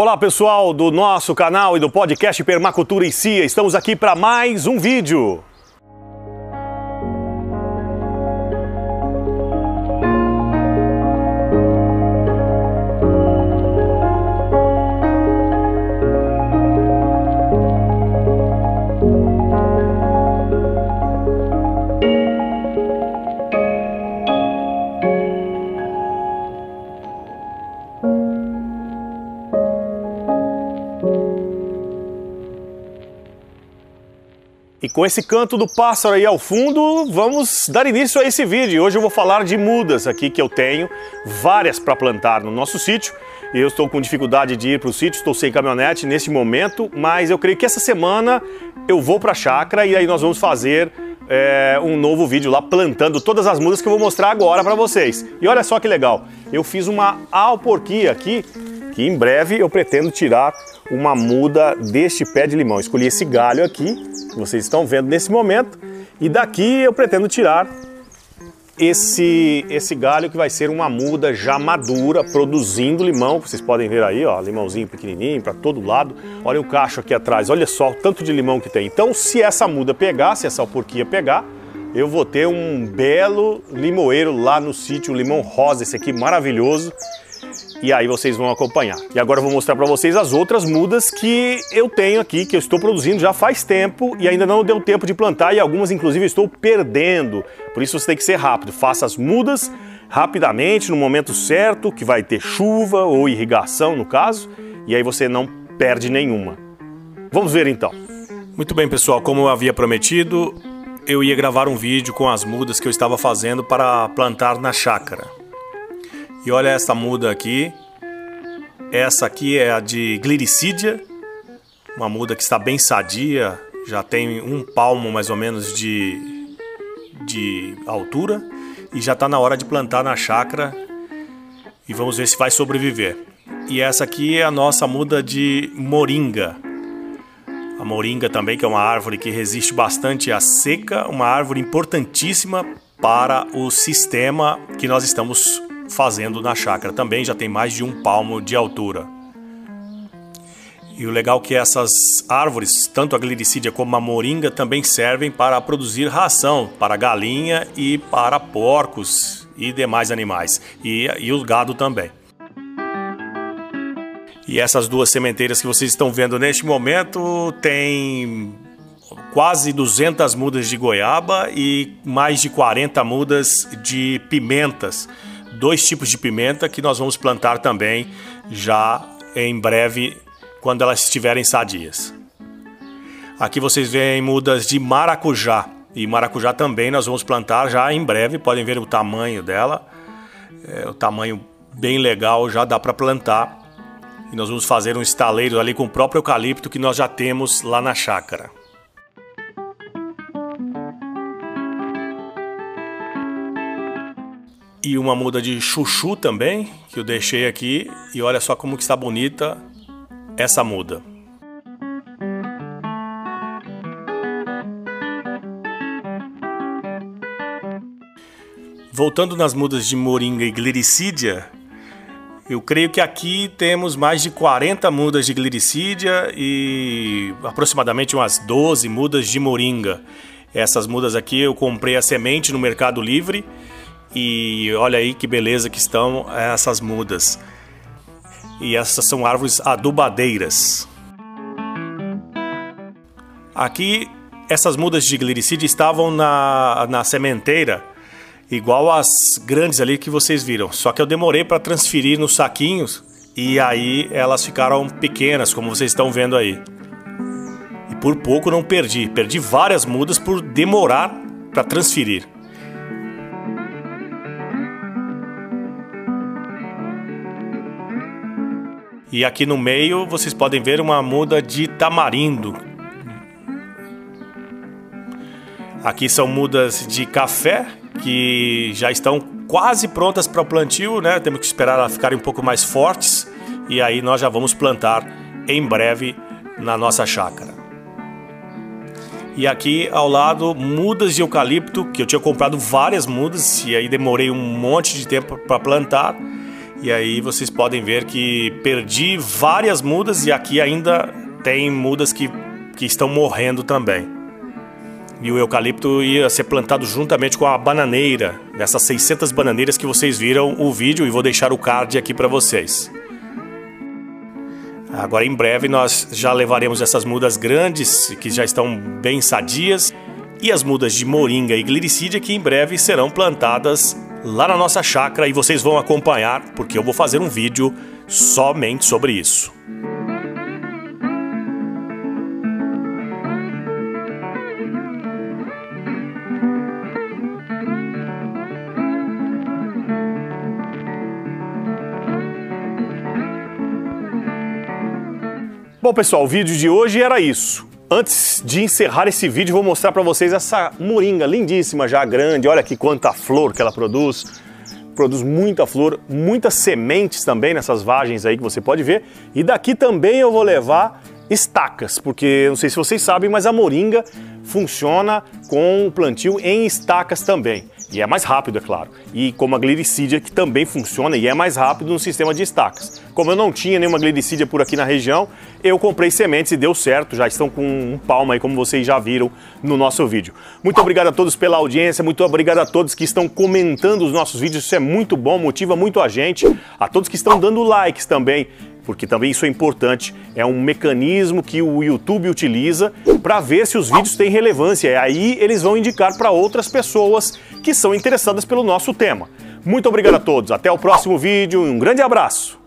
Olá pessoal do nosso canal e do podcast Permacultura e Cia, estamos aqui para mais um vídeo. Com esse canto do pássaro aí ao fundo, vamos dar início a esse vídeo. Hoje eu vou falar de mudas aqui que eu tenho, várias para plantar no nosso sítio. Eu estou com dificuldade de ir para o sítio, estou sem caminhonete nesse momento, mas eu creio que essa semana eu vou para a chácara e aí nós vamos fazer é, um novo vídeo lá plantando todas as mudas que eu vou mostrar agora para vocês. E olha só que legal, eu fiz uma alporquia aqui que em breve eu pretendo tirar uma muda deste pé de limão. Escolhi esse galho aqui, que vocês estão vendo nesse momento, e daqui eu pretendo tirar esse, esse galho que vai ser uma muda já madura, produzindo limão. Vocês podem ver aí, ó, limãozinho pequenininho para todo lado. Olha o cacho aqui atrás, olha só o tanto de limão que tem. Então, se essa muda pegar, se essa alporquia pegar, eu vou ter um belo limoeiro lá no sítio, limão rosa, esse aqui maravilhoso e aí vocês vão acompanhar. E agora eu vou mostrar para vocês as outras mudas que eu tenho aqui, que eu estou produzindo já faz tempo e ainda não deu tempo de plantar e algumas inclusive estou perdendo. Por isso você tem que ser rápido, faça as mudas rapidamente, no momento certo, que vai ter chuva ou irrigação no caso, e aí você não perde nenhuma. Vamos ver então. Muito bem, pessoal, como eu havia prometido, eu ia gravar um vídeo com as mudas que eu estava fazendo para plantar na chácara. E olha essa muda aqui. Essa aqui é a de gliricídia, uma muda que está bem sadia, já tem um palmo mais ou menos de, de altura e já está na hora de plantar na chácara e vamos ver se vai sobreviver. E essa aqui é a nossa muda de moringa. A moringa também, que é uma árvore que resiste bastante à seca, uma árvore importantíssima para o sistema que nós estamos fazendo na chácara. Também já tem mais de um palmo de altura. E o legal é que essas árvores, tanto a gliricídia como a moringa, também servem para produzir ração para galinha e para porcos e demais animais. E, e o gado também. E essas duas sementeiras que vocês estão vendo neste momento têm quase 200 mudas de goiaba e mais de 40 mudas de pimentas dois tipos de pimenta que nós vamos plantar também já em breve quando elas estiverem sadias. Aqui vocês veem mudas de maracujá e maracujá também nós vamos plantar já em breve. Podem ver o tamanho dela, é, o tamanho bem legal, já dá para plantar. E nós vamos fazer um estaleiro ali com o próprio eucalipto que nós já temos lá na chácara. E uma muda de chuchu também, que eu deixei aqui. E olha só como que está bonita essa muda. Voltando nas mudas de moringa e gliricídia, eu creio que aqui temos mais de 40 mudas de gliricídia e aproximadamente umas 12 mudas de moringa. Essas mudas aqui eu comprei a semente no Mercado Livre e olha aí que beleza que estão essas mudas. E essas são árvores adubadeiras. Aqui, essas mudas de glicídia estavam na, na sementeira, igual as grandes ali que vocês viram. Só que eu demorei para transferir nos saquinhos e aí elas ficaram pequenas, como vocês estão vendo aí. E por pouco não perdi. Perdi várias mudas por demorar para transferir. E aqui no meio vocês podem ver uma muda de tamarindo. Aqui são mudas de café que já estão quase prontas para o plantio, né? Temos que esperar elas ficarem um pouco mais fortes e aí nós já vamos plantar em breve na nossa chácara. E aqui ao lado mudas de eucalipto, que eu tinha comprado várias mudas e aí demorei um monte de tempo para plantar E aí vocês podem ver que perdi várias mudas e aqui ainda tem mudas que, que estão morrendo também. E o eucalipto ia ser plantado juntamente com a bananeira, nessas 600 bananeiras que vocês viram o vídeo e vou deixar o card aqui para vocês. Agora em breve nós já levaremos essas mudas grandes, que já estão bem sadias, e as mudas de moringa e glicídia que em breve serão plantadas lá na nossa chácara e vocês vão acompanhar porque eu vou fazer um vídeo somente sobre isso. Bom pessoal, o vídeo de hoje era isso. Antes de encerrar esse vídeo, vou mostrar para vocês essa moringa lindíssima, já grande. Olha aqui quanta flor que ela produz. Produz muita flor, muitas sementes também nessas vagens aí que você pode ver. E daqui também eu vou levar estacas, porque não sei se vocês sabem, mas a moringa funciona com plantio em estacas também. E é mais rápido, é claro. E como a glicídia, que também funciona e é mais rápido no sistema de estacas. Como eu não tinha nenhuma glicídia por aqui na região, eu comprei sementes e deu certo. Já estão com um palmo aí, como vocês já viram no nosso vídeo. Muito obrigado a todos pela audiência, muito obrigado a todos que estão comentando os nossos vídeos. Isso é muito bom, motiva muito a gente. A todos que estão dando likes também porque também isso é importante, é um mecanismo que o YouTube utiliza para ver se os vídeos têm relevância, e aí eles vão indicar para outras pessoas que são interessadas pelo nosso tema. Muito obrigado a todos, até o próximo vídeo e um grande abraço!